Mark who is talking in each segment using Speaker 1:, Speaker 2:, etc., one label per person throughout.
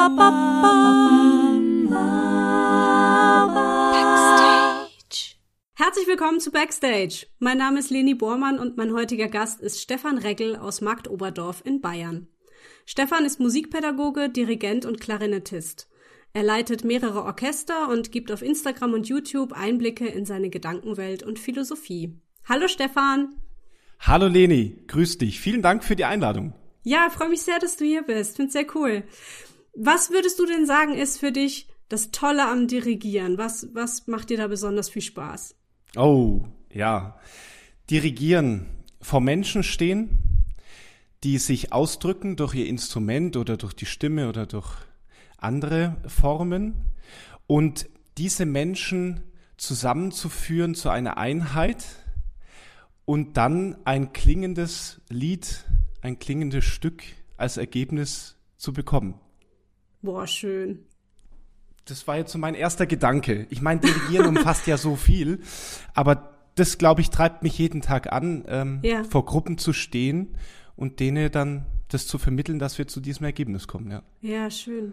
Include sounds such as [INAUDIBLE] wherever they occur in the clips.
Speaker 1: Backstage. Herzlich willkommen zu Backstage. Mein Name ist Leni Bormann und mein heutiger Gast ist Stefan Reggel aus Marktoberdorf in Bayern. Stefan ist Musikpädagoge, Dirigent und Klarinettist. Er leitet mehrere Orchester und gibt auf Instagram und YouTube Einblicke in seine Gedankenwelt und Philosophie. Hallo Stefan.
Speaker 2: Hallo Leni, grüß dich. Vielen Dank für die Einladung.
Speaker 1: Ja, freue mich sehr, dass du hier bist. Find's sehr cool. Was würdest du denn sagen, ist für dich das Tolle am Dirigieren? Was, was macht dir da besonders viel Spaß?
Speaker 2: Oh, ja. Dirigieren, vor Menschen stehen, die sich ausdrücken durch ihr Instrument oder durch die Stimme oder durch andere Formen und diese Menschen zusammenzuführen zu einer Einheit und dann ein klingendes Lied, ein klingendes Stück als Ergebnis zu bekommen.
Speaker 1: Boah, schön.
Speaker 2: Das war jetzt so mein erster Gedanke. Ich meine, Dirigieren umfasst ja so viel, aber das, glaube ich, treibt mich jeden Tag an, ähm, ja. vor Gruppen zu stehen und denen dann das zu vermitteln, dass wir zu diesem Ergebnis kommen. Ja,
Speaker 1: ja schön.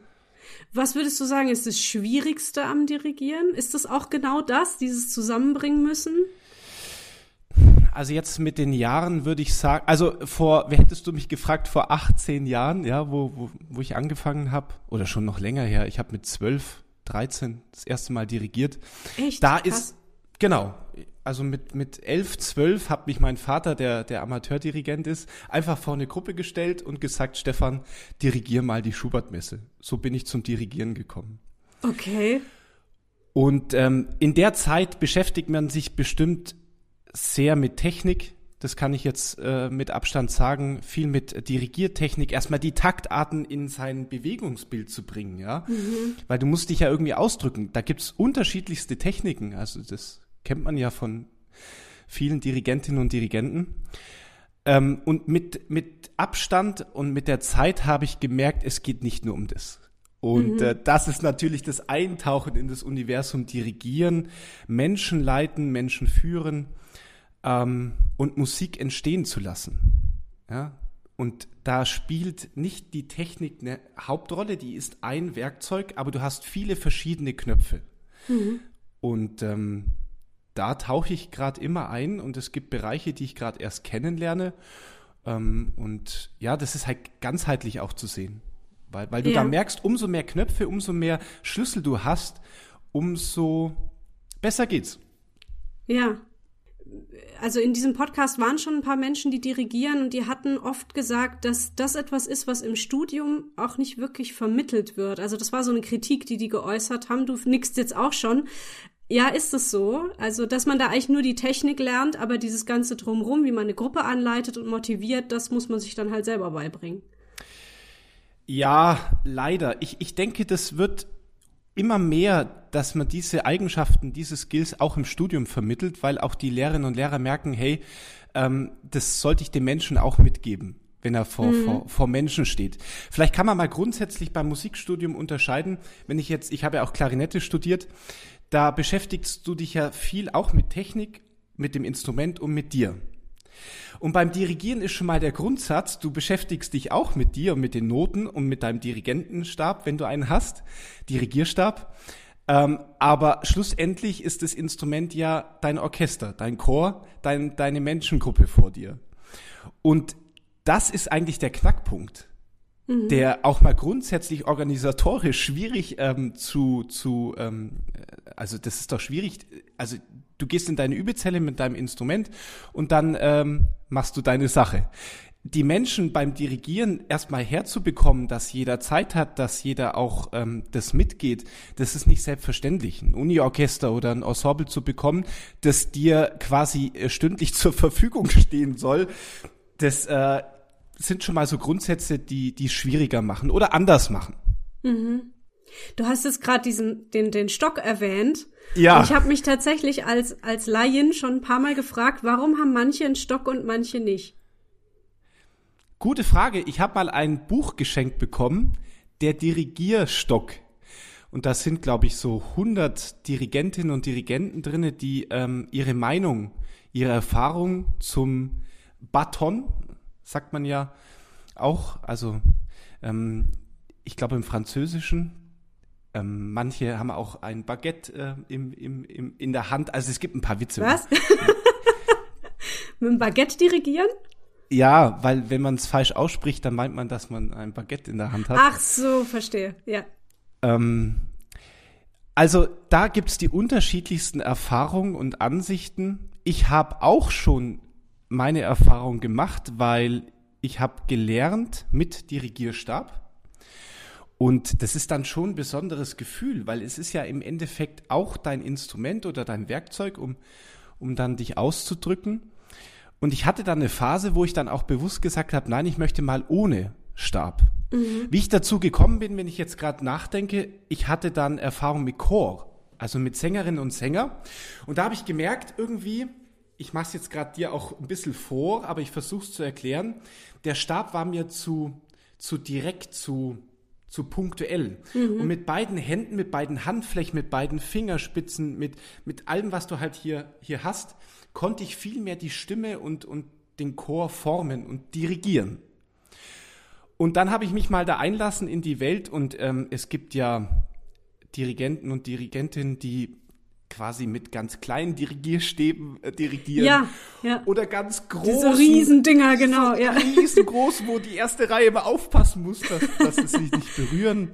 Speaker 1: Was würdest du sagen, ist das Schwierigste am Dirigieren? Ist das auch genau das, dieses Zusammenbringen müssen?
Speaker 2: Also jetzt mit den Jahren würde ich sagen, also vor, wer hättest du mich gefragt, vor 18 Jahren, ja, wo, wo, wo ich angefangen habe, oder schon noch länger her, ich habe mit 12, 13 das erste Mal dirigiert.
Speaker 1: Echt?
Speaker 2: Da Krass. ist, genau, also mit, mit 11, 12 hat mich mein Vater, der, der Amateurdirigent ist, einfach vor eine Gruppe gestellt und gesagt, Stefan, dirigier mal die Schubert-Messe. So bin ich zum Dirigieren gekommen.
Speaker 1: Okay.
Speaker 2: Und ähm, in der Zeit beschäftigt man sich bestimmt sehr mit Technik. Das kann ich jetzt äh, mit Abstand sagen, viel mit Dirigiertechnik, erstmal die Taktarten in sein Bewegungsbild zu bringen, ja. Mhm. Weil du musst dich ja irgendwie ausdrücken. Da gibt's unterschiedlichste Techniken. Also das kennt man ja von vielen Dirigentinnen und Dirigenten. Ähm, und mit, mit Abstand und mit der Zeit habe ich gemerkt, es geht nicht nur um das. Und mhm. äh, das ist natürlich das Eintauchen in das Universum Dirigieren, Menschen leiten, Menschen führen ähm, und Musik entstehen zu lassen. Ja? Und da spielt nicht die Technik eine Hauptrolle, die ist ein Werkzeug, aber du hast viele verschiedene Knöpfe. Mhm. Und ähm, da tauche ich gerade immer ein und es gibt Bereiche, die ich gerade erst kennenlerne. Ähm, und ja, das ist halt ganzheitlich auch zu sehen. Weil, weil du ja. da merkst, umso mehr Knöpfe, umso mehr Schlüssel du hast, umso besser geht's.
Speaker 1: Ja, also in diesem Podcast waren schon ein paar Menschen, die dirigieren und die hatten oft gesagt, dass das etwas ist, was im Studium auch nicht wirklich vermittelt wird. Also das war so eine Kritik, die die geäußert haben. Du nickst jetzt auch schon. Ja, ist es so. Also, dass man da eigentlich nur die Technik lernt, aber dieses ganze Drumrum, wie man eine Gruppe anleitet und motiviert, das muss man sich dann halt selber beibringen.
Speaker 2: Ja, leider. Ich, ich denke, das wird immer mehr, dass man diese Eigenschaften, diese Skills auch im Studium vermittelt, weil auch die Lehrerinnen und Lehrer merken, hey, ähm, das sollte ich dem Menschen auch mitgeben wenn er vor, mhm. vor, vor Menschen steht. Vielleicht kann man mal grundsätzlich beim Musikstudium unterscheiden, wenn ich jetzt, ich habe ja auch Klarinette studiert, da beschäftigst du dich ja viel auch mit Technik, mit dem Instrument und mit dir. Und beim Dirigieren ist schon mal der Grundsatz, du beschäftigst dich auch mit dir und mit den Noten und mit deinem Dirigentenstab, wenn du einen hast, Dirigierstab. Ähm, aber schlussendlich ist das Instrument ja dein Orchester, dein Chor, dein, deine Menschengruppe vor dir. Und das ist eigentlich der Knackpunkt, mhm. der auch mal grundsätzlich organisatorisch schwierig ähm, zu, zu ähm, also das ist doch schwierig, also du gehst in deine Übezelle mit deinem Instrument und dann ähm, machst du deine Sache. Die Menschen beim Dirigieren erstmal herzubekommen, dass jeder Zeit hat, dass jeder auch ähm, das mitgeht, das ist nicht selbstverständlich. Ein Uniorchester oder ein Ensemble zu bekommen, das dir quasi äh, stündlich [LAUGHS] zur Verfügung stehen soll, das äh, sind schon mal so Grundsätze, die die schwieriger machen oder anders machen.
Speaker 1: Mhm. Du hast jetzt gerade diesen den den Stock erwähnt.
Speaker 2: Ja.
Speaker 1: Und ich habe mich tatsächlich als als Laien schon ein paar Mal gefragt, warum haben manche einen Stock und manche nicht?
Speaker 2: Gute Frage. Ich habe mal ein Buch geschenkt bekommen, der Dirigierstock. Und da sind, glaube ich, so 100 Dirigentinnen und Dirigenten drinne, die ähm, ihre Meinung, ihre Erfahrung zum Baton, sagt man ja auch, also ähm, ich glaube im Französischen. Ähm, manche haben auch ein Baguette äh, im, im, im, in der Hand. Also es gibt ein paar Witze.
Speaker 1: Was? [LAUGHS] Mit dem Baguette dirigieren?
Speaker 2: Ja, weil wenn man es falsch ausspricht, dann meint man, dass man ein Baguette in der Hand hat.
Speaker 1: Ach so, verstehe. Ja.
Speaker 2: Ähm, also da gibt's die unterschiedlichsten Erfahrungen und Ansichten. Ich habe auch schon meine Erfahrung gemacht, weil ich habe gelernt mit Dirigierstab. Und das ist dann schon ein besonderes Gefühl, weil es ist ja im Endeffekt auch dein Instrument oder dein Werkzeug, um, um dann dich auszudrücken. Und ich hatte dann eine Phase, wo ich dann auch bewusst gesagt habe, nein, ich möchte mal ohne Stab. Mhm. Wie ich dazu gekommen bin, wenn ich jetzt gerade nachdenke, ich hatte dann Erfahrung mit Chor, also mit Sängerinnen und Sänger. Und da habe ich gemerkt, irgendwie, ich mache es jetzt gerade dir auch ein bisschen vor, aber ich versuche es zu erklären. Der Stab war mir zu, zu direkt, zu, zu punktuell. Mhm. Und mit beiden Händen, mit beiden Handflächen, mit beiden Fingerspitzen, mit, mit allem, was du halt hier, hier hast, konnte ich viel mehr die Stimme und, und den Chor formen und dirigieren. Und dann habe ich mich mal da einlassen in die Welt und ähm, es gibt ja Dirigenten und Dirigentinnen, die quasi mit ganz kleinen Dirigierstäben äh, dirigieren.
Speaker 1: Ja, ja.
Speaker 2: Oder ganz großen.
Speaker 1: Diese Riesendinger, genau,
Speaker 2: so
Speaker 1: ja.
Speaker 2: Riesengroß, wo die erste Reihe immer aufpassen muss, dass, dass es sich nicht berühren.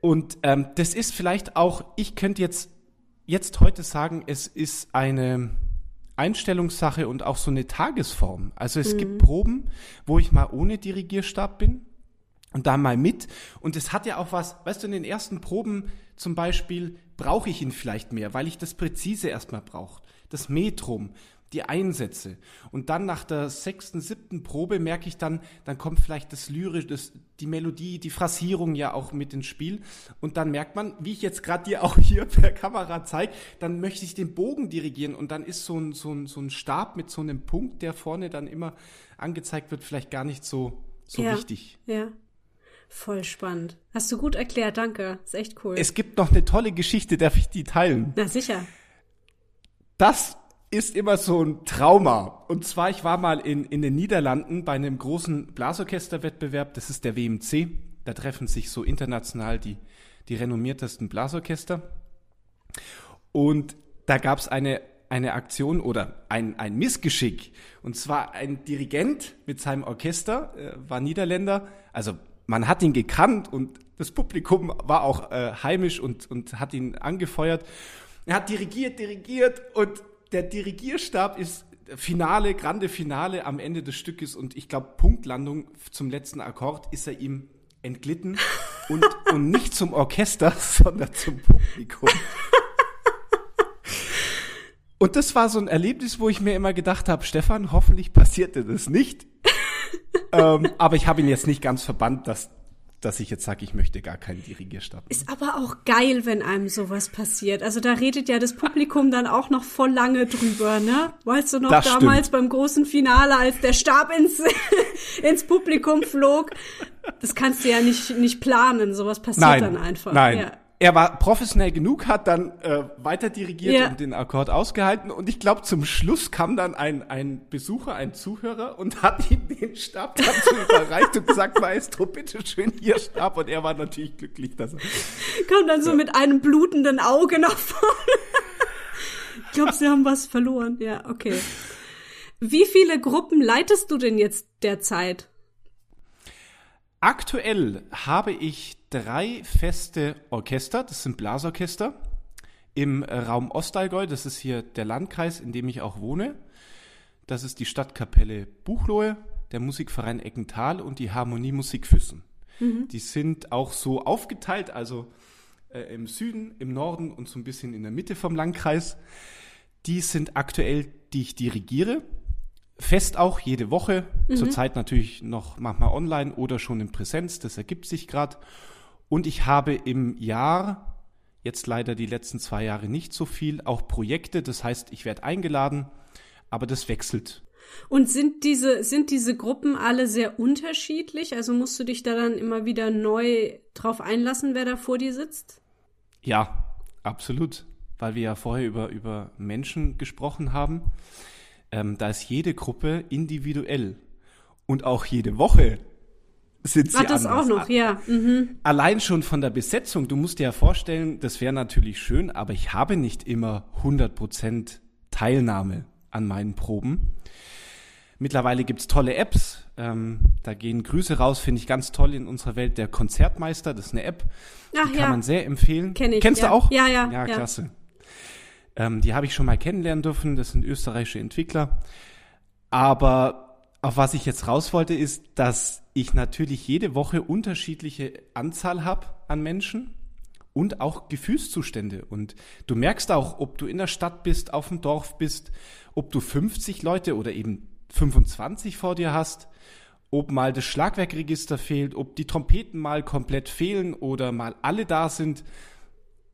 Speaker 2: Und ähm, das ist vielleicht auch, ich könnte jetzt, jetzt heute sagen, es ist eine Einstellungssache und auch so eine Tagesform. Also es mhm. gibt Proben, wo ich mal ohne Dirigierstab bin und da mal mit. Und es hat ja auch was, weißt du, in den ersten Proben zum Beispiel brauche ich ihn vielleicht mehr, weil ich das Präzise erstmal brauche. Das Metrum, die Einsätze. Und dann nach der sechsten, siebten Probe merke ich dann, dann kommt vielleicht das Lyrische, das, die Melodie, die Phrasierung ja auch mit ins Spiel. Und dann merkt man, wie ich jetzt gerade dir auch hier per Kamera zeige, dann möchte ich den Bogen dirigieren und dann ist so ein, so ein, so ein Stab mit so einem Punkt, der vorne dann immer angezeigt wird, vielleicht gar nicht so, so
Speaker 1: ja,
Speaker 2: wichtig.
Speaker 1: Ja. Voll spannend. Hast du gut erklärt, danke. Ist echt cool.
Speaker 2: Es gibt noch eine tolle Geschichte, darf ich die teilen?
Speaker 1: Na sicher.
Speaker 2: Das ist immer so ein Trauma. Und zwar, ich war mal in, in den Niederlanden bei einem großen Blasorchesterwettbewerb, das ist der WMC. Da treffen sich so international die, die renommiertesten Blasorchester. Und da gab es eine, eine Aktion oder ein, ein Missgeschick. Und zwar ein Dirigent mit seinem Orchester, äh, war Niederländer. Also man hat ihn gekannt und das Publikum war auch äh, heimisch und, und hat ihn angefeuert. Er hat dirigiert, dirigiert und der Dirigierstab ist Finale, grande Finale am Ende des Stückes und ich glaube Punktlandung zum letzten Akkord ist er ihm entglitten [LAUGHS] und, und nicht zum Orchester, [LAUGHS] sondern zum Publikum. Und das war so ein Erlebnis, wo ich mir immer gedacht habe, Stefan, hoffentlich passierte das nicht. Ähm, aber ich habe ihn jetzt nicht ganz verbannt, dass dass ich jetzt sage, ich möchte gar keinen Dirigierstab.
Speaker 1: Ist aber auch geil, wenn einem sowas passiert. Also da redet ja das Publikum dann auch noch voll lange drüber, ne? Weißt du noch das damals stimmt. beim großen Finale, als der Stab ins, [LAUGHS] ins Publikum flog? Das kannst du ja nicht, nicht planen. Sowas passiert
Speaker 2: nein,
Speaker 1: dann einfach.
Speaker 2: Nein,
Speaker 1: ja
Speaker 2: er war professionell genug, hat dann äh, weiter dirigiert ja. und den Akkord ausgehalten. Und ich glaube, zum Schluss kam dann ein, ein Besucher, ein Zuhörer und hat ihm den Stab dazu [LAUGHS] überreicht und gesagt, Maestro, bitteschön, hier Stab. Und er war natürlich glücklich, dass er...
Speaker 1: Kam dann so ja. mit einem blutenden Auge nach vorne. ich glaube, sie haben was verloren. Ja, okay. Wie viele Gruppen leitest du denn jetzt derzeit?
Speaker 2: Aktuell habe ich drei feste Orchester, das sind Blasorchester, im Raum Ostallgäu, das ist hier der Landkreis, in dem ich auch wohne. Das ist die Stadtkapelle Buchlohe, der Musikverein Eckental und die Harmonie Musikfüssen. Mhm. Die sind auch so aufgeteilt, also äh, im Süden, im Norden und so ein bisschen in der Mitte vom Landkreis. Die sind aktuell, die ich dirigiere fest auch jede Woche. Mhm. Zurzeit natürlich noch manchmal online oder schon in Präsenz. Das ergibt sich gerade. Und ich habe im Jahr, jetzt leider die letzten zwei Jahre nicht so viel, auch Projekte. Das heißt, ich werde eingeladen, aber das wechselt.
Speaker 1: Und sind diese, sind diese Gruppen alle sehr unterschiedlich? Also musst du dich da dann immer wieder neu drauf einlassen, wer da vor dir sitzt?
Speaker 2: Ja, absolut. Weil wir ja vorher über, über Menschen gesprochen haben ähm, da ist jede Gruppe individuell und auch jede Woche sind sie
Speaker 1: Ach, das
Speaker 2: anders.
Speaker 1: auch noch, ja. Mhm.
Speaker 2: Allein schon von der Besetzung, du musst dir ja vorstellen, das wäre natürlich schön, aber ich habe nicht immer 100% Teilnahme an meinen Proben. Mittlerweile gibt's tolle Apps, ähm, da gehen Grüße raus, finde ich ganz toll in unserer Welt. Der Konzertmeister, das ist eine App,
Speaker 1: Ach
Speaker 2: die kann
Speaker 1: ja,
Speaker 2: man sehr empfehlen.
Speaker 1: Kenn ich,
Speaker 2: Kennst
Speaker 1: ja.
Speaker 2: du auch?
Speaker 1: Ja, ja,
Speaker 2: Ja,
Speaker 1: ja.
Speaker 2: klasse. Ähm, die habe ich schon mal kennenlernen dürfen, das sind österreichische Entwickler. Aber auf was ich jetzt raus wollte, ist, dass ich natürlich jede Woche unterschiedliche Anzahl habe an Menschen und auch Gefühlszustände. Und du merkst auch, ob du in der Stadt bist, auf dem Dorf bist, ob du 50 Leute oder eben 25 vor dir hast, ob mal das Schlagwerkregister fehlt, ob die Trompeten mal komplett fehlen oder mal alle da sind.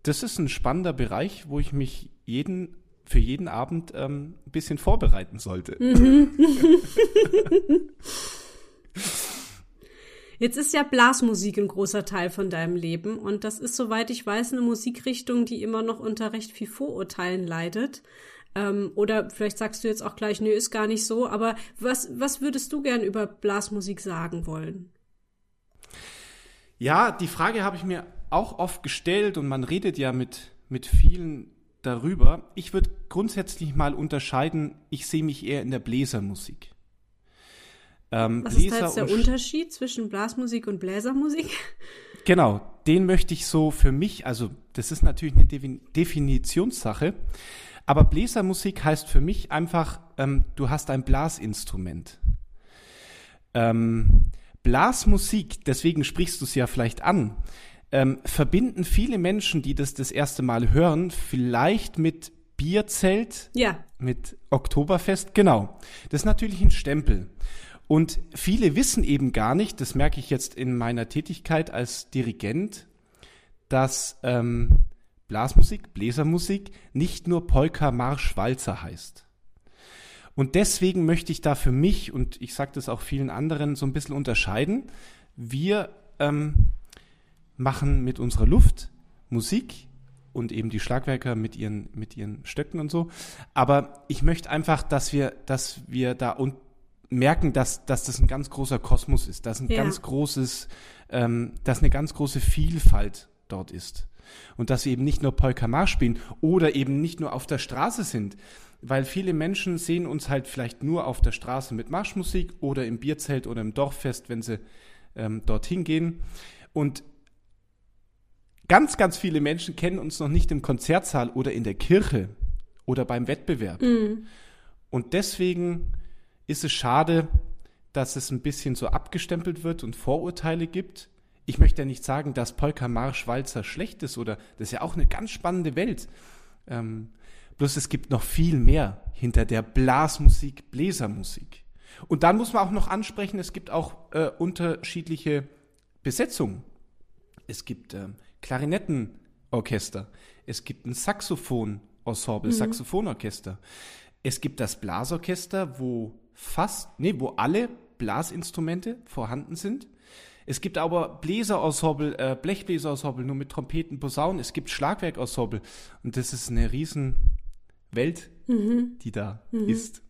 Speaker 2: Das ist ein spannender Bereich, wo ich mich jeden für jeden Abend ähm, ein bisschen vorbereiten sollte. [LAUGHS]
Speaker 1: Jetzt ist ja Blasmusik ein großer Teil von deinem Leben und das ist, soweit ich weiß, eine Musikrichtung, die immer noch unter recht viel Vorurteilen leidet. Ähm, oder vielleicht sagst du jetzt auch gleich, nö, ist gar nicht so, aber was, was würdest du gern über Blasmusik sagen wollen?
Speaker 2: Ja, die Frage habe ich mir auch oft gestellt und man redet ja mit, mit vielen darüber. Ich würde grundsätzlich mal unterscheiden, ich sehe mich eher in der Bläsermusik. Ähm,
Speaker 1: Was ist da
Speaker 2: Bläser
Speaker 1: jetzt der Unterschied zwischen Blasmusik und Bläsermusik? [LAUGHS]
Speaker 2: Genau, den möchte ich so für mich, also das ist natürlich eine Defin- Definitionssache, aber Bläsermusik heißt für mich einfach, ähm, du hast ein Blasinstrument. Ähm, Blasmusik, deswegen sprichst du es ja vielleicht an, ähm, verbinden viele Menschen, die das das erste Mal hören, vielleicht mit Bierzelt,
Speaker 1: Ja,
Speaker 2: mit Oktoberfest, genau. Das ist natürlich ein Stempel. Und viele wissen eben gar nicht, das merke ich jetzt in meiner Tätigkeit als Dirigent, dass ähm, Blasmusik, Bläsermusik nicht nur Polka, Marsch, Walzer heißt. Und deswegen möchte ich da für mich, und ich sage das auch vielen anderen, so ein bisschen unterscheiden. Wir ähm, machen mit unserer Luft Musik und eben die Schlagwerker mit ihren, mit ihren Stöcken und so. Aber ich möchte einfach, dass wir, dass wir da und merken, dass, dass das ein ganz großer Kosmos ist, dass ein
Speaker 1: Ja.
Speaker 2: ganz großes, ähm, dass eine ganz große Vielfalt dort ist. Und dass wir eben nicht nur Polka Marsch spielen oder eben nicht nur auf der Straße sind. Weil viele Menschen sehen uns halt vielleicht nur auf der Straße mit Marschmusik oder im Bierzelt oder im Dorffest, wenn sie ähm, dorthin gehen. Und ganz, ganz viele Menschen kennen uns noch nicht im Konzertsaal oder in der Kirche oder beim Wettbewerb. Und deswegen ist es schade, dass es ein bisschen so abgestempelt wird und Vorurteile gibt. Ich möchte ja nicht sagen, dass Polka Marsch Walzer schlecht ist oder das ist ja auch eine ganz spannende Welt. Ähm, bloß es gibt noch viel mehr hinter der Blasmusik, Bläsermusik. Und dann muss man auch noch ansprechen, es gibt auch äh, unterschiedliche Besetzungen. Es gibt ähm, Klarinettenorchester, es gibt ein Saxophon-Ensemble, Saxophonorchester. Es gibt das Blasorchester, wo fast, nee, wo alle Blasinstrumente vorhanden sind. Es gibt aber Bläserensemble, äh, Blechbläserensemble nur mit Trompeten, Posaunen. Es gibt Schlagwerkensemble. Und das ist eine riesen Welt, die da ist.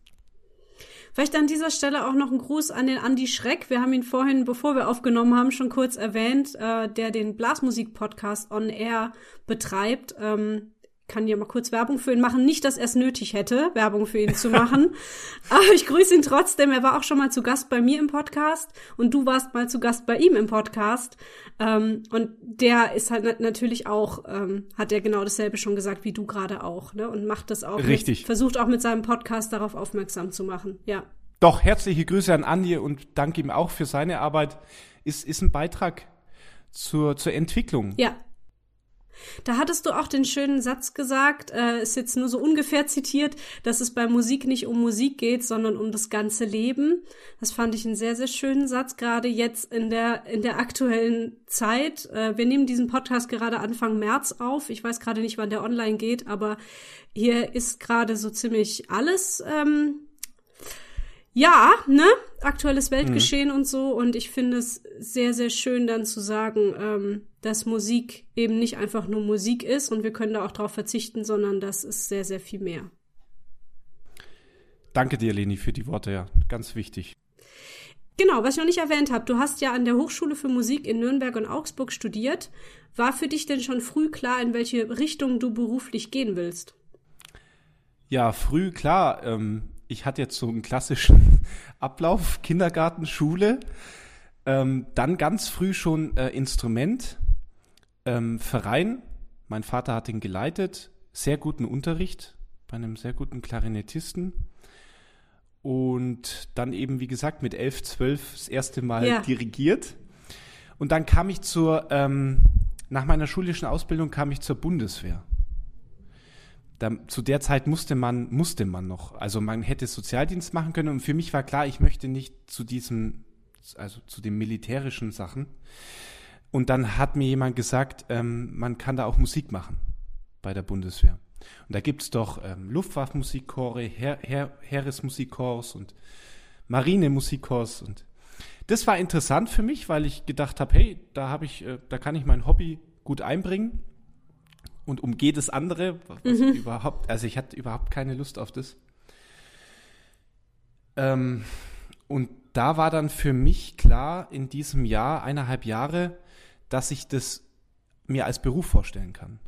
Speaker 1: Vielleicht an dieser Stelle auch noch ein Gruß an den Andi Schreck. Wir haben ihn vorhin, bevor wir aufgenommen haben, schon kurz erwähnt, äh, der den Blasmusik-Podcast On Air betreibt. Ähm, kann ja mal kurz Werbung für ihn machen. Nicht, dass er es nötig hätte, Werbung für ihn zu machen. [LAUGHS] Aber ich grüße ihn trotzdem. Er war auch schon mal zu Gast bei mir im Podcast und du warst mal zu Gast bei ihm im Podcast. Ähm, und der ist halt nat- natürlich auch, ähm, hat er genau dasselbe schon gesagt wie du gerade auch, ne? Und macht das auch.
Speaker 2: Richtig.
Speaker 1: Mit, versucht auch mit seinem Podcast darauf aufmerksam zu machen. Ja.
Speaker 2: Doch, herzliche Grüße an Andi und danke ihm auch für seine Arbeit. Ist, ist ein Beitrag zur, zur Entwicklung.
Speaker 1: Ja. Da hattest du auch den schönen Satz gesagt, äh, ist jetzt nur so ungefähr zitiert, dass es bei Musik nicht um Musik geht, sondern um das ganze Leben. Das fand ich einen sehr, sehr schönen Satz, gerade jetzt in der, in der aktuellen Zeit. Äh, wir nehmen diesen Podcast gerade Anfang März auf. Ich weiß gerade nicht, wann der online geht, aber hier ist gerade so ziemlich alles ähm, ja, ne? Aktuelles Weltgeschehen und so. Und ich finde es sehr, sehr schön dann zu sagen, ähm, dass Musik eben nicht einfach nur Musik ist und wir können da auch drauf verzichten, sondern das ist sehr, sehr viel mehr.
Speaker 2: Danke dir, Leni, für die Worte, ja. Ganz wichtig.
Speaker 1: Genau, was ich noch nicht erwähnt habe, du hast ja an der Hochschule für Musik in Nürnberg und Augsburg studiert. War für dich denn schon früh klar, in welche Richtung du beruflich gehen willst?
Speaker 2: Ja, früh klar. Ähm, ich hatte jetzt so einen klassischen [LAUGHS] Ablauf, Kindergarten, Schule, ähm, dann ganz früh schon äh, Instrument, ähm, Verein. Mein Vater hat ihn geleitet, sehr guten Unterricht bei einem sehr guten Klarinettisten. Und dann eben, wie gesagt, mit elf, zwölf das erste Mal ja. dirigiert. Und dann kam ich zur, ähm, nach meiner schulischen Ausbildung kam ich zur Bundeswehr. Da, zu der Zeit musste man, musste man noch. Also man hätte Sozialdienst machen können und für mich war klar, ich möchte nicht zu diesem, also zu den militärischen Sachen. Und dann hat mir jemand gesagt, ähm, man kann da auch Musik machen bei der Bundeswehr. Und da gibt es doch ähm, Luftwaffenmusikchore, Heer, Heer, Heeresmusikchors und Marinemusikchors und das war interessant für mich, weil ich gedacht habe, hey, da habe ich, äh, da kann ich mein Hobby gut einbringen und umgehe das andere, was mhm. überhaupt, also ich hatte überhaupt keine Lust auf das. Ähm, und da war dann für mich klar in diesem Jahr, eineinhalb Jahre, dass ich das mir als Beruf vorstellen kann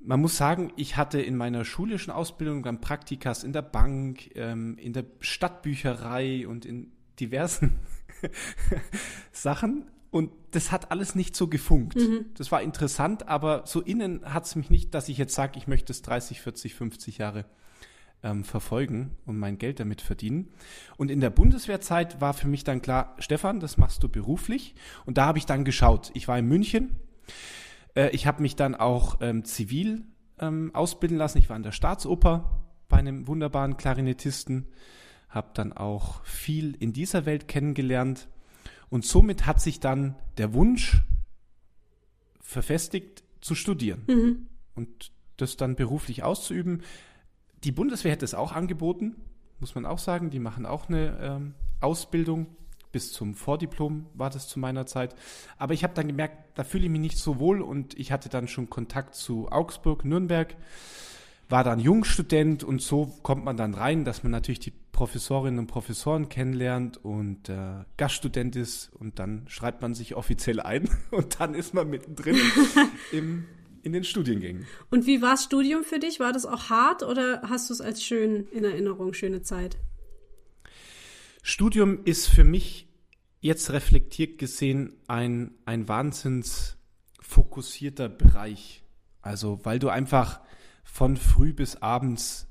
Speaker 2: man muss sagen, ich hatte in meiner schulischen Ausbildung dann Praktikas in der Bank, ähm, in der Stadtbücherei und in diversen [LAUGHS] Sachen. Und das hat alles nicht so gefunkt. Mhm. Das war interessant, aber so innen hat es mich nicht, dass ich jetzt sage, ich möchte es 30, 40, 50 Jahre ähm, verfolgen und mein Geld damit verdienen. Und in der Bundeswehrzeit war für mich dann klar, Stefan, das machst du beruflich. Und da habe ich dann geschaut. Ich war in München äh, ich habe mich dann auch ähm, zivil ähm, ausbilden lassen. Ich war an der Staatsoper bei einem wunderbaren Klarinettisten, habe dann auch viel in dieser Welt kennengelernt und somit hat sich dann der Wunsch verfestigt zu studieren mhm. und das dann beruflich auszuüben. Die Bundeswehr hätte es auch angeboten, muss man auch sagen. Die machen auch eine ähm, Ausbildung bis zum Vordiplom war das zu meiner Zeit. Aber ich habe dann gemerkt, da fühle ich mich nicht so wohl und ich hatte dann schon Kontakt zu Augsburg, Nürnberg, war dann Jungstudent und so kommt man dann rein, dass man natürlich die Professorinnen und Professoren kennenlernt und äh, Gaststudent ist und dann schreibt man sich offiziell ein [LAUGHS] und dann ist man mittendrin [LAUGHS] im, in den Studiengängen.
Speaker 1: Und wie war das Studium für dich? War das auch hart oder hast du es als schön in Erinnerung, schöne Zeit?
Speaker 2: Studium ist für mich jetzt reflektiert gesehen ein, ein wahnsinns fokussierter Bereich. Also, weil du einfach von früh bis abends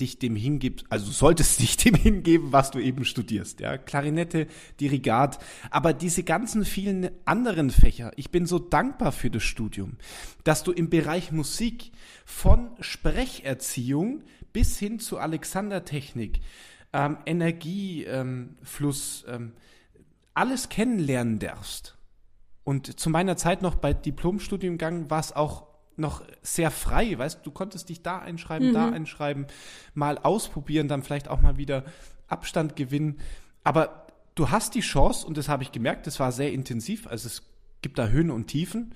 Speaker 2: dich dem hingibst, also solltest [LAUGHS] dich dem hingeben, was du eben studierst, ja, Klarinette, Dirigat, aber diese ganzen vielen anderen Fächer, ich bin so dankbar für das Studium, dass du im Bereich Musik von Sprecherziehung bis hin zu Alexandertechnik, ähm, Energiefluss, ähm, ähm, alles kennenlernen darfst. Und zu meiner Zeit noch bei Diplomstudiengang war es auch noch sehr frei, weißt du, konntest dich da einschreiben, mhm. da einschreiben, mal ausprobieren, dann vielleicht auch mal wieder Abstand gewinnen. Aber du hast die Chance, und das habe ich gemerkt, das war sehr intensiv, also es gibt da Höhen und Tiefen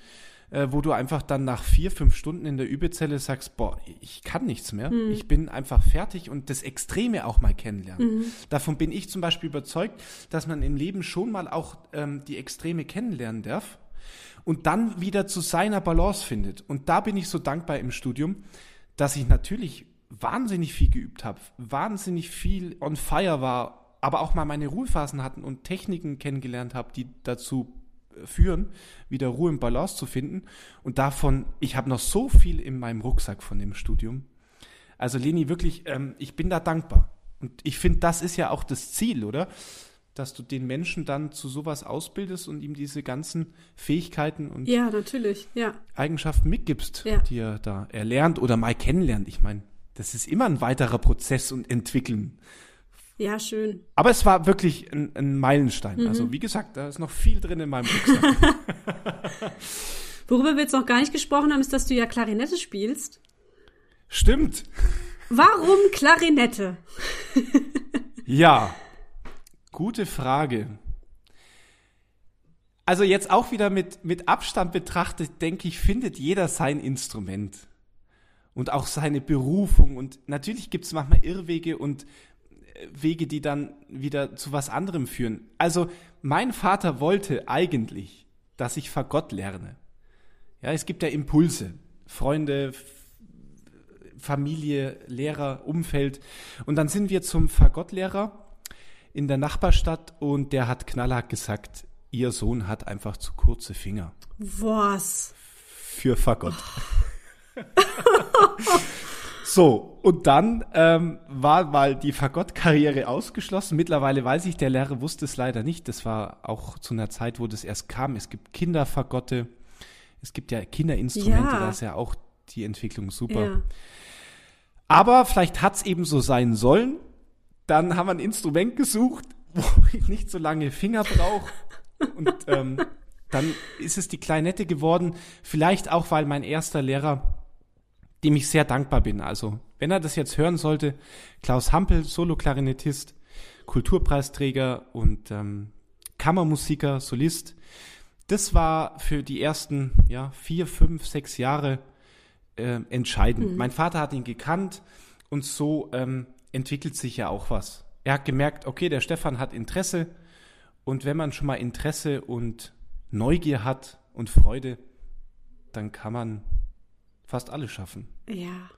Speaker 2: äh, wo du einfach dann nach vier, fünf Stunden in der Übezelle sagst, boah, ich kann nichts mehr, mhm. ich bin einfach fertig und das Extreme auch mal kennenlernen. Mhm. Davon bin ich zum Beispiel überzeugt, dass man im Leben schon mal auch ähm, die Extreme kennenlernen darf und dann wieder zu seiner Balance findet. Und da bin ich so dankbar im Studium, dass ich natürlich wahnsinnig viel geübt habe, wahnsinnig viel on fire war, aber auch mal meine Ruhephasen hatten und Techniken kennengelernt habe, die dazu führen, wieder Ruhe im Balance zu finden. Und davon, ich habe noch so viel in meinem Rucksack von dem Studium. Also Leni, wirklich, ähm, ich bin da dankbar. Und ich finde, das ist ja auch das Ziel, oder? Dass du den Menschen dann zu sowas ausbildest und ihm diese ganzen Fähigkeiten und
Speaker 1: ja, ja.
Speaker 2: Eigenschaften mitgibst, ja. die er da erlernt oder mal kennenlernt. Ich meine, das ist immer ein weiterer Prozess und Entwickeln.
Speaker 1: Ja, schön.
Speaker 2: Aber es war wirklich ein, ein Meilenstein. Mhm. Also wie gesagt, da ist noch viel drin in meinem Rucksack. [LAUGHS] [LAUGHS]
Speaker 1: Worüber wir jetzt noch gar nicht gesprochen haben, ist, dass du ja Klarinette spielst.
Speaker 2: Stimmt.
Speaker 1: Warum Klarinette?
Speaker 2: ja, gute Frage. Also jetzt auch wieder mit, mit Abstand betrachtet, denke ich, findet jeder sein Instrument und auch seine Berufung. Und natürlich gibt es manchmal Irrwege und Wege, die dann wieder zu was anderem führen. Also mein Vater wollte eigentlich, dass ich Fagott lerne. Ja, es gibt ja Impulse. Freunde, Familie, Lehrer, Umfeld. Und dann sind wir zum Fagottlehrer in der Nachbarstadt und der hat knallhart gesagt, ihr Sohn hat einfach zu kurze Finger.
Speaker 1: Was?
Speaker 2: Für Fagott. [LAUGHS] So, und dann ähm, war mal die Fagott-Karriere ausgeschlossen. Mittlerweile weiß ich, der Lehrer wusste es leider nicht. Das war auch zu einer Zeit, wo das erst kam. Es gibt Kinderfagotte. Es gibt ja Kinderinstrumente, ja. da ist ja auch die Entwicklung super. Ja. Aber vielleicht hat es eben so sein sollen. Dann haben wir ein Instrument gesucht, wo [LAUGHS] ich nicht so lange Finger brauche. Und ähm, dann ist es die Kleinette geworden. Vielleicht auch, weil mein erster Lehrer, dem ich sehr dankbar bin. Also, wenn er das jetzt hören sollte, Klaus Hampel, Solo-Klarinettist, Kulturpreisträger und ähm, Kammermusiker, Solist. Das war für die ersten ja, vier, fünf, sechs Jahre äh, entscheidend. Mhm. Mein Vater hat ihn gekannt und so ähm, entwickelt sich ja auch was. Er hat gemerkt, okay, der Stefan hat Interesse und wenn man schon mal Interesse und Neugier hat und Freude, dann kann man fast alles schaffen.
Speaker 1: Ja.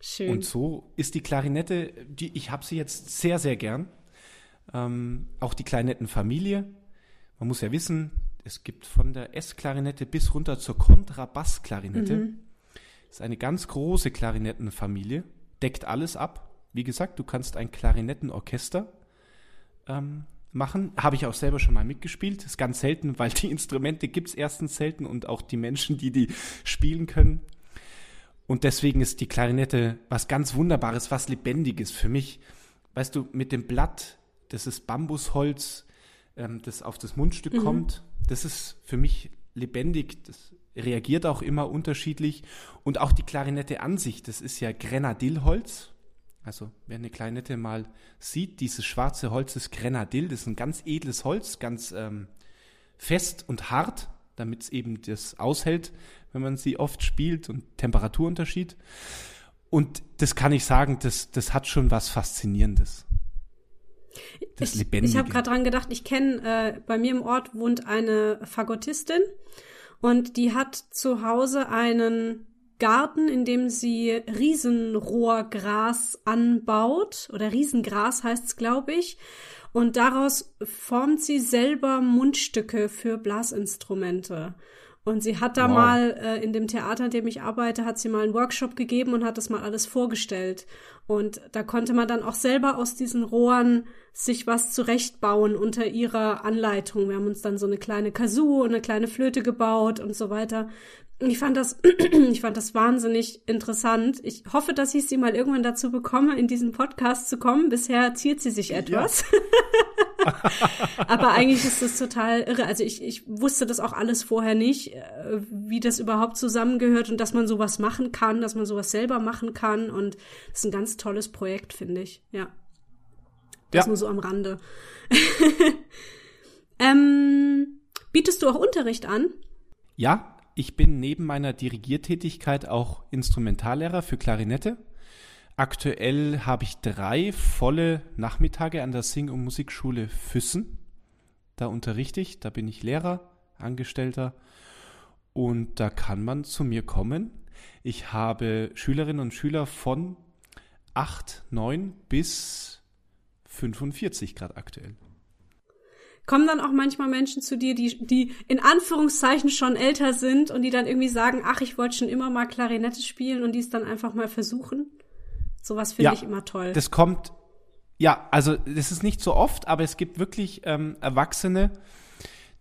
Speaker 1: Schön.
Speaker 2: Und so ist die Klarinette, die, ich habe sie jetzt sehr, sehr gern. Ähm, auch die Klarinettenfamilie. Man muss ja wissen, es gibt von der S-Klarinette bis runter zur Kontrabass-Klarinette. Mhm. Ist eine ganz große Klarinetenfamilie, deckt alles ab. Wie gesagt, du kannst ein Klarinettenorchester ähm, machen. Habe ich auch selber schon mal mitgespielt. Ist ganz selten, weil die Instrumente gibt es erstens selten und auch die Menschen, die die spielen können. Und deswegen ist die Klarinette was ganz Wunderbares, was Lebendiges für mich. Weißt du, mit dem Blatt, das ist Bambusholz, ähm, das auf das Mundstück mhm. kommt, das ist für mich lebendig. Das reagiert auch immer unterschiedlich. Und auch die Klarinette an sich, das ist ja Grenadillholz. Also, wer eine Klarinette mal sieht, dieses schwarze Holz ist Grenadill. Das ist ein ganz edles Holz, ganz ähm, fest und hart, damit es eben das aushält, wenn man sie oft spielt und Temperaturunterschied. Und das kann ich sagen, das, das hat schon was Faszinierendes.
Speaker 1: Das ich, Lebendige. Ich habe gerade dran gedacht, ich kenne, äh, bei mir im Ort wohnt eine Fagottistin und die hat zu Hause einen Garten, in dem sie Riesenrohrgras anbaut oder Riesengras heißt es, glaube ich. Und daraus formt sie selber Mundstücke für Blasinstrumente. Und sie hat da wow. mal äh, in dem Theater, in dem ich arbeite, hat sie mal einen Workshop gegeben und hat das mal alles vorgestellt. Und da konnte man dann auch selber aus diesen Rohren sich was zurechtbauen unter ihrer Anleitung. Wir haben uns dann so eine kleine Kazoo und eine kleine Flöte gebaut und so weiter. Ich fand das, [CLEARS THROAT] ich fand das wahnsinnig interessant. Ich hoffe, dass ich sie mal irgendwann dazu bekomme, in diesen Podcast zu kommen. Bisher ziert sie sich etwas. Ja. [LAUGHS] [LAUGHS] Aber eigentlich ist das total irre. Also ich, ich wusste das auch alles vorher nicht, äh, wie das überhaupt zusammengehört und dass man sowas machen kann, dass man sowas selber machen kann. Und das ist ein ganz tolles Projekt, finde ich. Ja. Das ja. nur so am Rande. [LAUGHS] ähm, bietest du auch Unterricht an?
Speaker 2: Ja, ich bin neben meiner Dirigiertätigkeit auch Instrumentallehrer für Klarinette. Aktuell habe ich drei volle Nachmittage an der Sing- und Musikschule Füssen. Da unterrichte ich, da bin ich Lehrer, Angestellter und da kann man zu mir kommen. Ich habe Schülerinnen und Schüler von 8, 9 bis 45 Grad aktuell.
Speaker 1: Kommen dann auch manchmal Menschen zu dir, die, die in Anführungszeichen schon älter sind und die dann irgendwie sagen, ach, ich wollte schon immer mal Klarinette spielen und die es dann einfach mal versuchen? Sowas finde ja, ich immer toll.
Speaker 2: Das kommt, ja, also das ist nicht so oft, aber es gibt wirklich ähm, Erwachsene,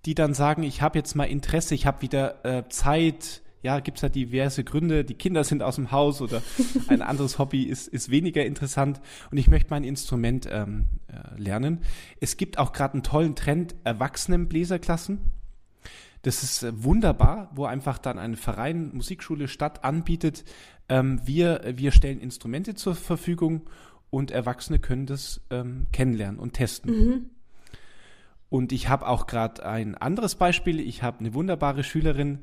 Speaker 2: die dann sagen, ich habe jetzt mal Interesse, ich habe wieder äh, Zeit. Ja, gibt's ja diverse Gründe. Die Kinder sind aus dem Haus oder [LAUGHS] ein anderes Hobby ist, ist weniger interessant und ich möchte mein Instrument ähm, äh, lernen. Es gibt auch gerade einen tollen Trend, Erwachsenenbläserklassen. Das ist äh, wunderbar, wo einfach dann ein Verein, Musikschule, Stadt anbietet, ähm, wir, wir stellen Instrumente zur Verfügung und Erwachsene können das ähm, kennenlernen und testen. Mhm. Und ich habe auch gerade ein anderes Beispiel. Ich habe eine wunderbare Schülerin,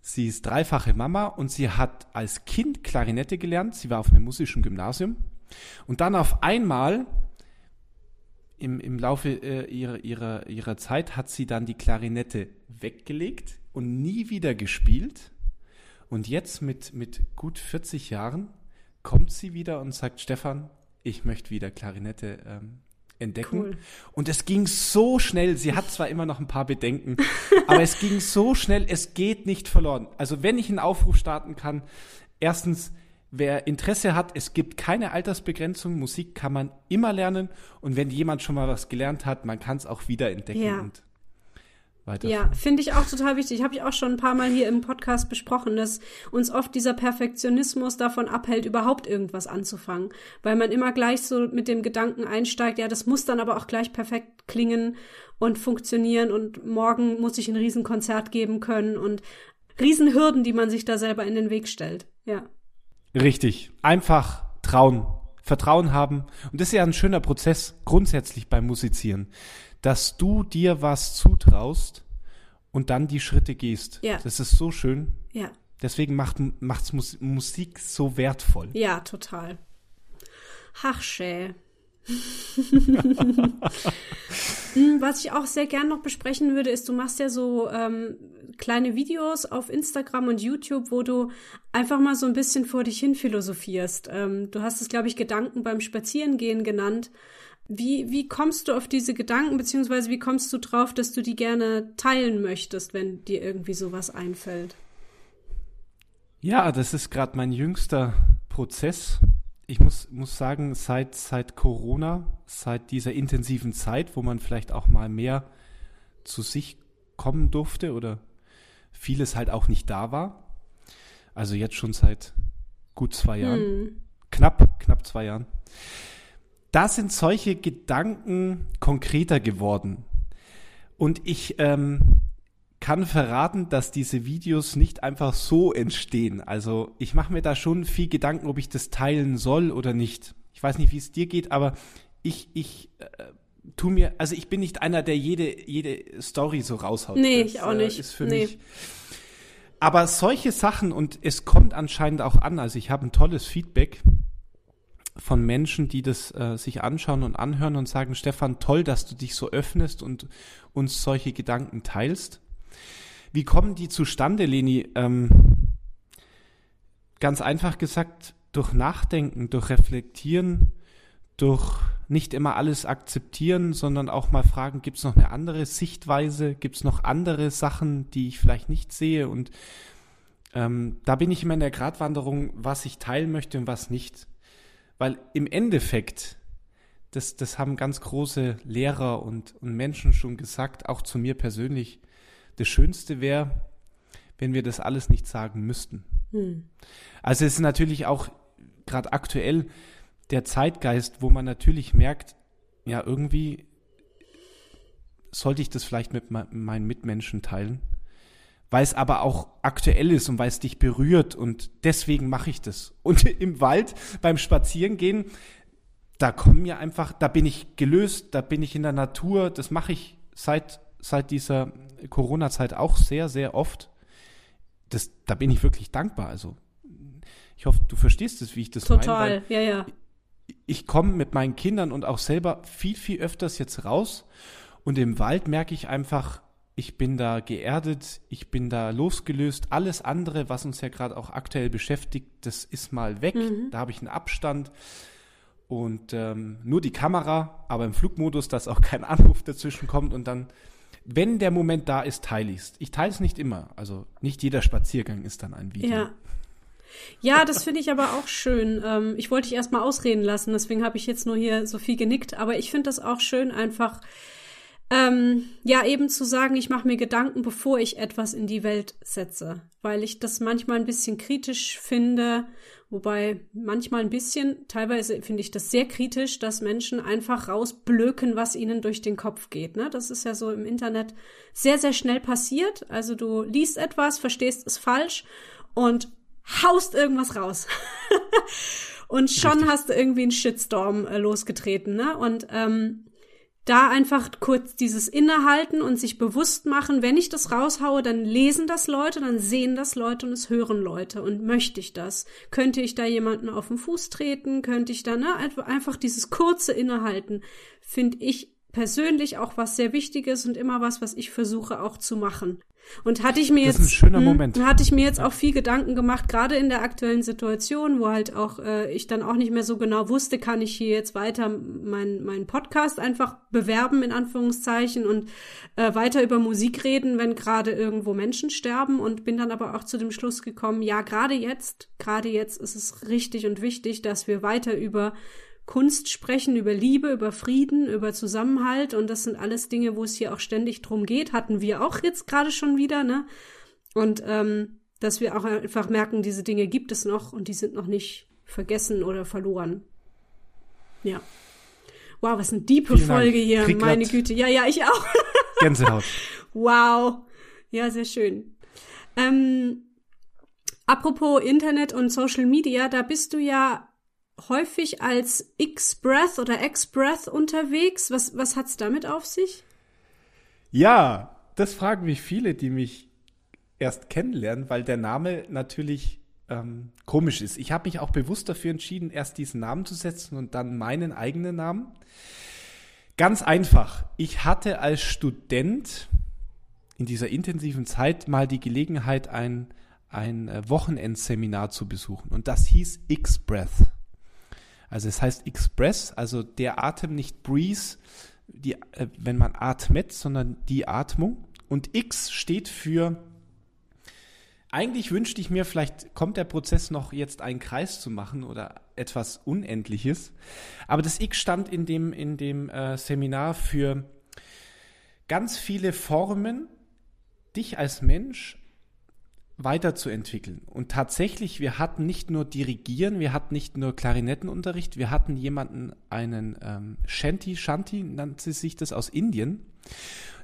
Speaker 2: sie ist dreifache Mama und sie hat als Kind Klarinette gelernt. Sie war auf einem musischen Gymnasium Und dann auf einmal im, im Laufe äh, ihrer, ihrer, ihrer Zeit hat sie dann die Klarinette weggelegt und nie wieder gespielt. Und jetzt mit, mit gut 40 Jahren kommt sie wieder und sagt, Stefan, ich möchte wieder Klarinette ähm, entdecken. Cool. Und es ging so schnell. Sie hat zwar immer noch ein paar Bedenken, [LAUGHS] aber es ging so schnell. Es geht nicht verloren. Also wenn ich einen Aufruf starten kann, erstens, wer Interesse hat, es gibt keine Altersbegrenzung. Musik kann man immer lernen. Und wenn jemand schon mal was gelernt hat, man kann es auch wieder entdecken. Ja. Und
Speaker 1: ja, finde ich auch total wichtig. Habe ich auch schon ein paar Mal hier im Podcast besprochen, dass uns oft dieser Perfektionismus davon abhält, überhaupt irgendwas anzufangen. Weil man immer gleich so mit dem Gedanken einsteigt, ja, das muss dann aber auch gleich perfekt klingen und funktionieren und morgen muss ich ein Riesenkonzert geben können und Riesenhürden, die man sich da selber in den Weg stellt. Ja.
Speaker 2: Richtig. Einfach trauen. Vertrauen haben. Und das ist ja ein schöner Prozess grundsätzlich beim Musizieren dass du dir was zutraust und dann die Schritte gehst. Ja. Das ist so schön. Ja. Deswegen macht macht's Mus Musik so wertvoll.
Speaker 1: Ja, total. Ach, schä. [LAUGHS] Hm, was ich auch sehr gern noch besprechen würde, ist, du machst ja so ähm, kleine Videos auf Instagram und YouTube, wo du einfach mal so ein bisschen vor dich hin philosophierst. Ähm, du hast es, glaube ich, Gedanken beim Spazierengehen genannt. Wie, wie kommst du auf diese Gedanken, beziehungsweise wie kommst du drauf, dass du die gerne teilen möchtest, wenn dir irgendwie sowas einfällt?
Speaker 2: Ja, das ist gerade mein jüngster Prozess. Ich muss, muss sagen, seit, seit Corona, seit dieser intensiven Zeit, wo man vielleicht auch mal mehr zu sich kommen durfte oder vieles halt auch nicht da war. Also jetzt schon seit gut zwei Jahren. Hm. Knapp, knapp zwei Jahren da sind solche Gedanken konkreter geworden. Und ich ähm, kann verraten, dass diese Videos nicht einfach so entstehen. Also ich mache mir da schon viel Gedanken, ob ich das teilen soll oder nicht. Ich weiß nicht, wie es dir geht, aber ich, ich äh, tu mir, also ich bin nicht einer, der jede, jede Story so raushaut.
Speaker 1: Nee, das, ich auch äh, nicht.
Speaker 2: Ist für nee. mich. Aber solche Sachen, und es kommt anscheinend auch an, also ich habe ein tolles Feedback von Menschen, die das äh, sich anschauen und anhören und sagen, Stefan, toll, dass du dich so öffnest und uns solche Gedanken teilst. Wie kommen die zustande, Leni? Ähm, ganz einfach gesagt, durch Nachdenken, durch Reflektieren, durch nicht immer alles akzeptieren, sondern auch mal fragen, gibt es noch eine andere Sichtweise, gibt es noch andere Sachen, die ich vielleicht nicht sehe und ähm, da bin ich immer in der Gratwanderung, was ich teilen möchte und was nicht. Weil im Endeffekt, das, das haben ganz große Lehrer und, und Menschen schon gesagt, auch zu mir persönlich, das Schönste wäre, wenn wir das alles nicht sagen müssten. Hm. Also es ist natürlich auch gerade aktuell der Zeitgeist, wo man natürlich merkt, ja, irgendwie sollte ich das vielleicht mit meinen Mitmenschen teilen weil es aber auch aktuell ist und weil es dich berührt und deswegen mache ich das. [LAUGHS] Und im Wald beim Spazierengehen, da kommen mir einfach, da bin ich gelöst, da bin ich in der Natur, das mache ich seit, seit dieser Corona-Zeit auch sehr, sehr oft. Das, da bin ich wirklich dankbar. Also ich hoffe, du verstehst es, wie ich das
Speaker 1: Total. meine. Total, ja, ja.
Speaker 2: Ich komme mit meinen Kindern und auch selber viel, viel öfters jetzt raus und im Wald merke ich einfach, ich bin da geerdet, ich bin da losgelöst. Alles andere, was uns ja gerade auch aktuell beschäftigt, das ist mal weg. Mhm. Da habe ich einen Abstand. Und ähm, nur die Kamera, aber im Flugmodus, dass auch kein Anruf dazwischen kommt. Und dann, wenn der Moment da ist, teile ich es. Ich teile es nicht immer. Also nicht jeder Spaziergang ist dann ein Video.
Speaker 1: Ja. Ja, das finde ich aber auch schön. Ähm, ich wollte dich erstmal ausreden lassen, deswegen habe ich jetzt nur hier so viel genickt. Aber ich finde das auch schön, einfach ähm, ja, eben zu sagen, ich mache mir Gedanken, bevor ich etwas in die Welt setze, weil ich das manchmal ein bisschen kritisch finde, wobei manchmal ein bisschen, teilweise finde ich das sehr kritisch, dass Menschen einfach rausblöken, was ihnen durch den Kopf geht. Ne? Das ist ja so im Internet sehr, sehr schnell passiert. Also du liest etwas, verstehst es falsch und haust irgendwas raus. [LAUGHS] und schon Richtig. hast du irgendwie einen Shitstorm äh, losgetreten. Ne? Und ähm, da einfach kurz dieses Innehalten und sich bewusst machen, wenn ich das raushaue, dann lesen das Leute, dann sehen das Leute und es hören Leute. Und möchte ich das? Könnte ich da jemanden auf den Fuß treten? Könnte ich da, ne, einfach dieses kurze Innehalten, finde ich persönlich auch was sehr Wichtiges und immer was, was ich versuche auch zu machen. Und hatte ich mir
Speaker 2: das
Speaker 1: jetzt,
Speaker 2: hm,
Speaker 1: hatte ich mir jetzt auch viel Gedanken gemacht, gerade in der aktuellen Situation, wo halt auch äh, ich dann auch nicht mehr so genau wusste, kann ich hier jetzt weiter meinen mein Podcast einfach bewerben in Anführungszeichen und äh, weiter über Musik reden, wenn gerade irgendwo Menschen sterben. Und bin dann aber auch zu dem Schluss gekommen, ja, gerade jetzt, gerade jetzt ist es richtig und wichtig, dass wir weiter über Kunst sprechen, über Liebe, über Frieden, über Zusammenhalt und das sind alles Dinge, wo es hier auch ständig drum geht, hatten wir auch jetzt gerade schon wieder, ne? Und ähm, dass wir auch einfach merken, diese Dinge gibt es noch und die sind noch nicht vergessen oder verloren. Ja. Wow, was eine diepe Folge hier, Krieg meine Güte. Ja, ja, ich auch. [LAUGHS]
Speaker 2: Gänsehaut.
Speaker 1: wow. Ja, sehr schön. Ähm, apropos Internet und Social Media, da bist du ja häufig als X-Breath oder X-Breath unterwegs. Was, was hat's damit auf sich?
Speaker 2: Ja, das fragen mich viele, die mich erst kennenlernen, weil der Name natürlich ähm, komisch ist. Ich habe mich auch bewusst dafür entschieden, erst diesen Namen zu setzen und dann meinen eigenen Namen. Ganz einfach. Ich hatte als Student in dieser intensiven Zeit mal die Gelegenheit, ein, ein äh, Wochenendseminar zu besuchen. Und das hieß X-Breath. Also es heißt Express, also der Atem, nicht Breathe, die, äh, wenn man atmet, sondern die Atmung. Und X steht für, eigentlich wünschte ich mir, vielleicht kommt der Prozess noch jetzt einen Kreis zu machen oder etwas Unendliches. Aber das X stand in dem, in dem äh, Seminar für ganz viele Formen, dich als Mensch weiterzuentwickeln. Und tatsächlich, wir hatten nicht nur Dirigieren, wir hatten nicht nur Klarinettenunterricht, wir hatten jemanden, einen ähm, Shanti, Shanti nannte sich das aus Indien.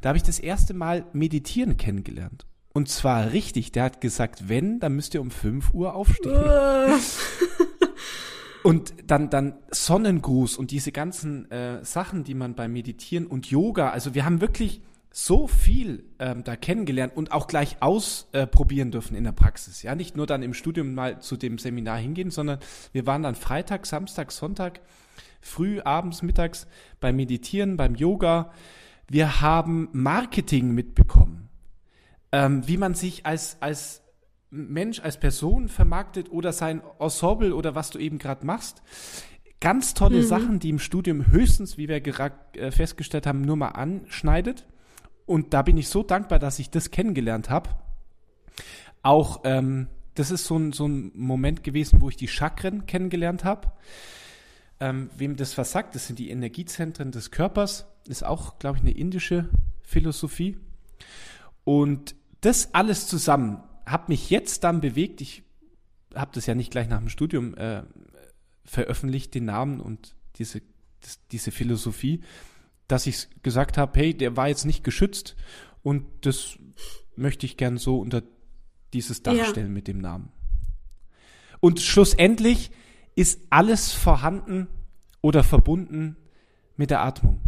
Speaker 2: Da habe ich das erste Mal Meditieren kennengelernt. Und zwar richtig, der hat gesagt, wenn, dann müsst ihr um 5 Uhr aufstehen. [LAUGHS] und dann, dann Sonnengruß und diese ganzen äh, Sachen, die man beim Meditieren und Yoga, also wir haben wirklich so viel ähm, da kennengelernt und auch gleich ausprobieren äh, dürfen in der Praxis. Ja, nicht nur dann im Studium mal zu dem Seminar hingehen, sondern wir waren dann Freitag, Samstag, Sonntag, früh, abends, mittags beim Meditieren, beim Yoga. Wir haben Marketing mitbekommen, ähm, wie man sich als, als Mensch, als Person vermarktet oder sein Ensemble oder was du eben gerade machst. Ganz tolle mhm. Sachen, die im Studium höchstens, wie wir gerade äh, festgestellt haben, nur mal anschneidet. Und da bin ich so dankbar, dass ich das kennengelernt habe. Auch ähm, das ist so ein, so ein Moment gewesen, wo ich die Chakren kennengelernt habe. Ähm, wem das versagt, das sind die Energiezentren des Körpers. Ist auch, glaube ich, eine indische Philosophie. Und das alles zusammen hat mich jetzt dann bewegt. Ich habe das ja nicht gleich nach dem Studium äh, veröffentlicht, den Namen und diese, das, diese Philosophie, dass ich gesagt habe, hey, der war jetzt nicht geschützt und das möchte ich gern so unter dieses Dach ja. stellen mit dem Namen. Und schlussendlich ist alles vorhanden oder verbunden mit der Atmung.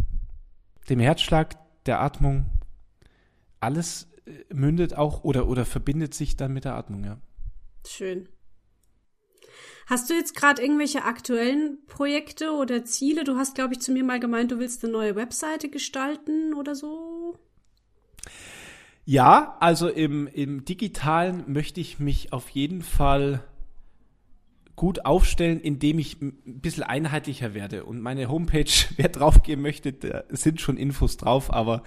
Speaker 2: Dem Herzschlag, der Atmung, alles äh, mündet auch oder, oder verbindet sich dann mit der Atmung, ja.
Speaker 1: Schön. Hast du jetzt gerade irgendwelche aktuellen Projekte oder Ziele? Du hast, glaube ich, zu mir mal gemeint, du willst eine neue Webseite gestalten oder so.
Speaker 2: Ja, also im, im digitalen möchte ich mich auf jeden Fall gut aufstellen, indem ich ein bisschen einheitlicher werde. Und meine Homepage, [LAUGHS] wer draufgehen möchte, da sind schon Infos drauf, aber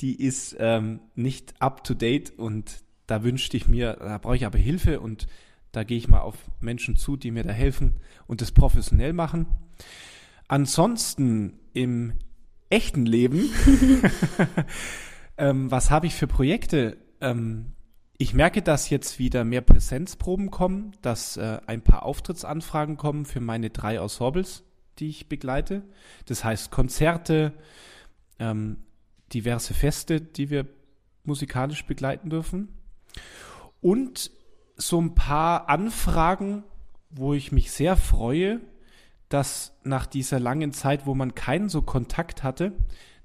Speaker 2: die ist ähm, nicht up to date und da wünschte ich mir, da brauche ich aber Hilfe und da gehe ich mal auf Menschen zu, die mir da helfen und das professionell machen. Ansonsten im echten Leben, [LAUGHS] [LAUGHS] ähm, was habe ich für Projekte? Ähm, ich merke, dass jetzt wieder mehr Präsenzproben kommen, dass äh, ein paar Auftrittsanfragen kommen für meine drei Ensembles, die ich begleite. Das heißt Konzerte, ähm, diverse Feste, die wir musikalisch begleiten dürfen. Und so ein paar Anfragen, wo ich mich sehr freue, dass nach dieser langen Zeit, wo man keinen so Kontakt hatte,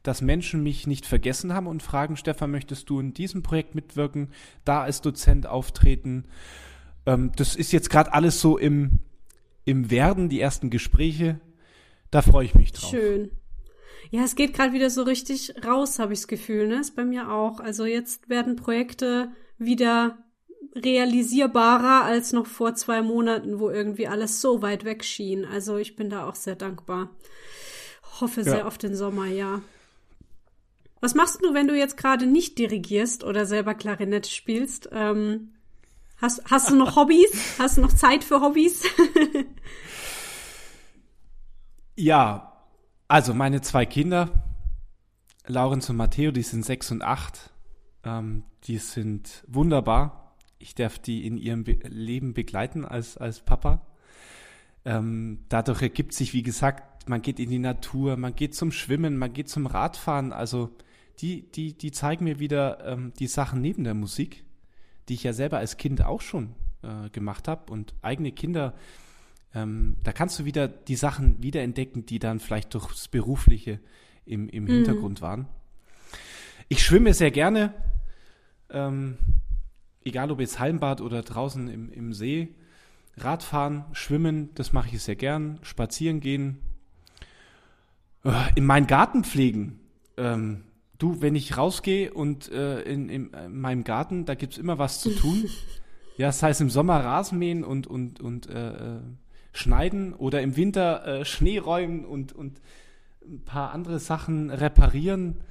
Speaker 2: dass Menschen mich nicht vergessen haben und fragen, Stefan, möchtest du in diesem Projekt mitwirken, da als Dozent auftreten? Ähm, das ist jetzt gerade alles so im, im Werden, die ersten Gespräche. Da freue ich mich drauf.
Speaker 1: Schön. Ja, es geht gerade wieder so richtig raus, habe ich das Gefühl. Ne? Ist bei mir auch. Also jetzt werden Projekte wieder realisierbarer als noch vor zwei Monaten, wo irgendwie alles so weit weg schien. Also ich bin da auch sehr dankbar. Hoffe ja. sehr auf den Sommer, ja. Was machst du, wenn du jetzt gerade nicht dirigierst oder selber Klarinette spielst? Ähm, hast, hast du noch [LAUGHS] Hobbys? Hast du noch Zeit für Hobbys? [LAUGHS]
Speaker 2: ja, also meine zwei Kinder, Laurenz und Matteo, die sind sechs und acht. Ähm, die sind wunderbar. Ich darf die in ihrem Be Leben begleiten als, als Papa. Ähm, dadurch ergibt sich, wie gesagt, man geht in die Natur, man geht zum Schwimmen, man geht zum Radfahren. Also die, die, die zeigen mir wieder ähm, die Sachen neben der Musik, die ich ja selber als Kind auch schon äh, gemacht habe. Und eigene Kinder, ähm, da kannst du wieder die Sachen wiederentdecken, die dann vielleicht durchs Berufliche im, im mhm. Hintergrund waren. Ich schwimme sehr gerne, ähm, egal ob jetzt Hallenbad oder draußen im, im See. Radfahren, Schwimmen, das mache ich sehr gern. Spazieren gehen. Äh, in meinen Garten pflegen. Ähm, Du, wenn ich rausgehe und äh, in, in, in, meinem Garten, da gibt's immer was zu tun. [LAUGHS] ja, das heißt im Sommer Rasenmähen und, und, und äh, äh, schneiden oder im Winter äh, Schnee räumen und, und ein paar andere Sachen reparieren.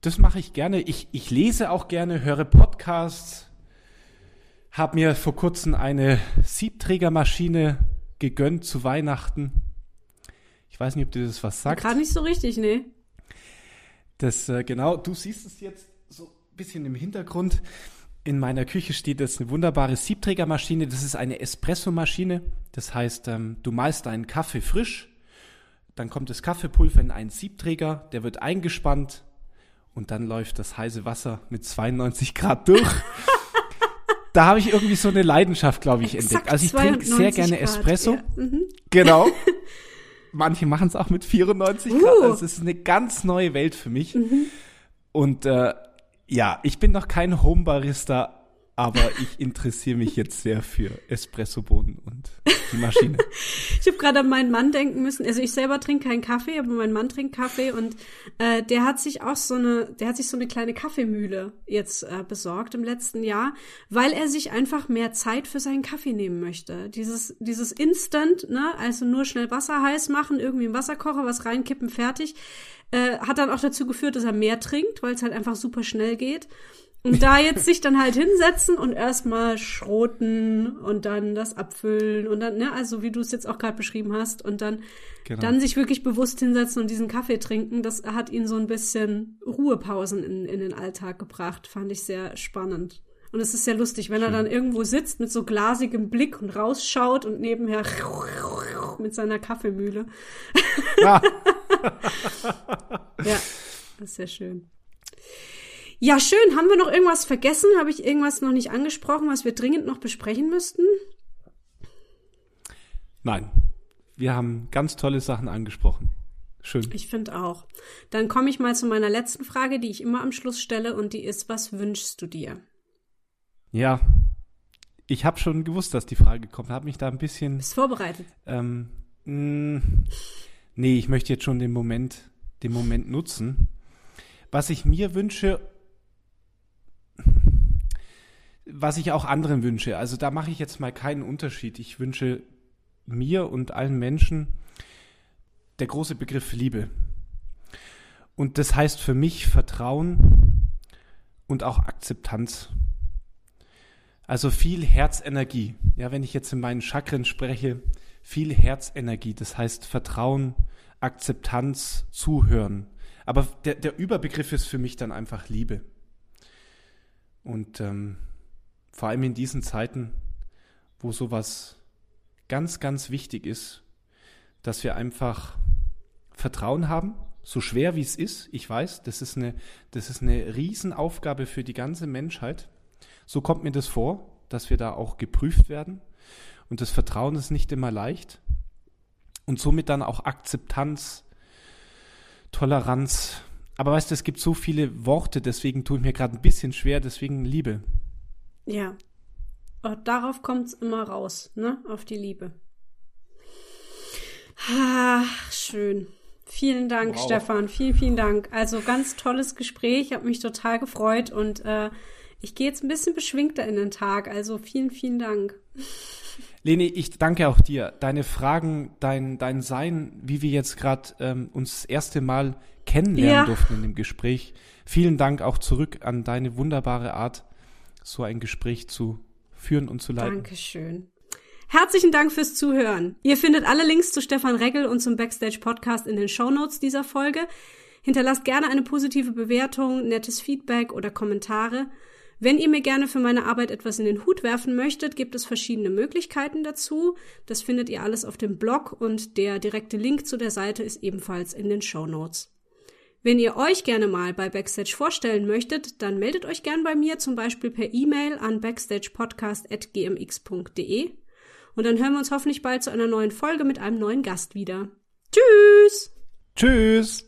Speaker 2: Das mache ich gerne. Ich, ich lese auch gerne, höre Podcasts, habe mir vor kurzem eine Siebträgermaschine gegönnt zu Weihnachten. Ich weiß nicht, ob dir das was sagt.
Speaker 1: Gerade nicht so richtig, nee.
Speaker 2: Das, äh, genau, du siehst es jetzt so ein bisschen im Hintergrund. In meiner Küche steht jetzt eine wunderbare Siebträgermaschine. Das ist eine Espressomaschine. Das heißt, ähm, du malst deinen Kaffee frisch, dann kommt das Kaffeepulver in einen Siebträger, der wird eingespannt und dann läuft das heiße Wasser mit 92 Grad durch. [LAUGHS] da habe ich irgendwie so eine Leidenschaft, glaube ich, Exakt entdeckt. Also ich trinke sehr gerne Grad, Espresso. Ja. Mhm. Genau. [LAUGHS] Manche machen es auch mit 94 uh. Grad. Also es ist eine ganz neue Welt für mich. Mhm. Und äh, ja, ich bin noch kein Homebarista, aber ich interessiere mich jetzt sehr für Espressoboden und die Maschine. [LAUGHS]
Speaker 1: ich habe gerade an meinen Mann denken müssen. Also ich selber trinke keinen Kaffee, aber mein Mann trinkt Kaffee und äh, der hat sich auch so eine, der hat sich so eine kleine Kaffeemühle jetzt äh, besorgt im letzten Jahr, weil er sich einfach mehr Zeit für seinen Kaffee nehmen möchte. Dieses dieses Instant, ne, also nur schnell Wasser heiß machen, irgendwie im Wasserkocher was reinkippen, fertig, äh, hat dann auch dazu geführt, dass er mehr trinkt, weil es halt einfach super schnell geht. Und da jetzt sich dann halt hinsetzen und erstmal schroten und dann das abfüllen und dann, ne, also wie du es jetzt auch gerade beschrieben hast, und dann, genau. dann sich wirklich bewusst hinsetzen und diesen Kaffee trinken, das hat ihn so ein bisschen Ruhepausen in, in den Alltag gebracht. Fand ich sehr spannend. Und es ist sehr lustig, wenn Schön. er dann irgendwo sitzt mit so glasigem Blick und rausschaut und nebenher mit seiner Kaffeemühle. Ja, [LAUGHS] ja das ist sehr schön. Ja, schön. Haben wir noch irgendwas vergessen? Habe ich irgendwas noch nicht angesprochen, was wir dringend noch besprechen müssten?
Speaker 2: Nein. Wir haben ganz tolle Sachen angesprochen. Schön.
Speaker 1: Ich finde auch. Dann komme ich mal zu meiner letzten Frage, die ich immer am Schluss stelle, und die ist, was wünschst du dir?
Speaker 2: Ja, ich habe schon gewusst, dass die Frage kommt. Habe mich da ein bisschen.
Speaker 1: Bist vorbereitet?
Speaker 2: Ähm, mh, mm, nee, ich möchte jetzt schon den Moment, den Moment nutzen. Was ich mir wünsche was ich auch anderen wünsche. Also da mache ich jetzt mal keinen Unterschied. Ich wünsche mir und allen Menschen der große Begriff Liebe. Und das heißt für mich Vertrauen und auch Akzeptanz. Also viel Herzenergie. Ja, wenn ich jetzt in meinen Chakren spreche, viel Herzenergie. Das heißt Vertrauen, Akzeptanz, Zuhören. Aber der, der Überbegriff ist für mich dann einfach Liebe. Und ähm, vor allem in diesen Zeiten, wo sowas ganz, ganz wichtig ist, dass wir einfach Vertrauen haben, so schwer wie es ist. Ich weiß, das ist eine, das ist eine Riesenaufgabe für die ganze Menschheit. So kommt mir das vor, dass wir da auch geprüft werden. Und das Vertrauen ist nicht immer leicht. Und somit dann auch Akzeptanz Toleranz. Aber weißt du, es gibt so viele Worte, deswegen tue ich mir gerade ein bisschen schwer, deswegen Liebe.
Speaker 1: Ja. Und darauf kommt es immer raus, ne? Auf die Liebe. Ach, schön. Vielen Dank, wow. Stefan. Vielen, vielen Dank. Also ganz tolles Gespräch. Ich habe mich total gefreut und äh, ich gehe jetzt ein bisschen beschwingter in den Tag. Also vielen, vielen Dank.
Speaker 2: Leni, ich danke auch dir. Deine Fragen, dein, dein Sein, wie wir jetzt gerade ähm, uns das erste Mal kennenlernen ja. durften in dem Gespräch. Vielen Dank auch zurück an deine wunderbare Art, so ein Gespräch zu führen und zu leiten.
Speaker 1: Dankeschön. Herzlichen Dank fürs Zuhören. Ihr findet alle Links zu Stefan Reggel und zum Backstage Podcast in den Show Notes dieser Folge. Hinterlasst gerne eine positive Bewertung, nettes Feedback oder Kommentare. Wenn ihr mir gerne für meine Arbeit etwas in den Hut werfen möchtet, gibt es verschiedene Möglichkeiten dazu. Das findet ihr alles auf dem Blog und der direkte Link zu der Seite ist ebenfalls in den Show Notes. Wenn ihr euch gerne mal bei Backstage vorstellen möchtet, dann meldet euch gern bei mir, zum Beispiel per E-Mail an backstagepodcast.gmx.de. Und dann hören wir uns hoffentlich bald zu einer neuen Folge mit einem neuen Gast wieder. Tschüss!
Speaker 2: Tschüss!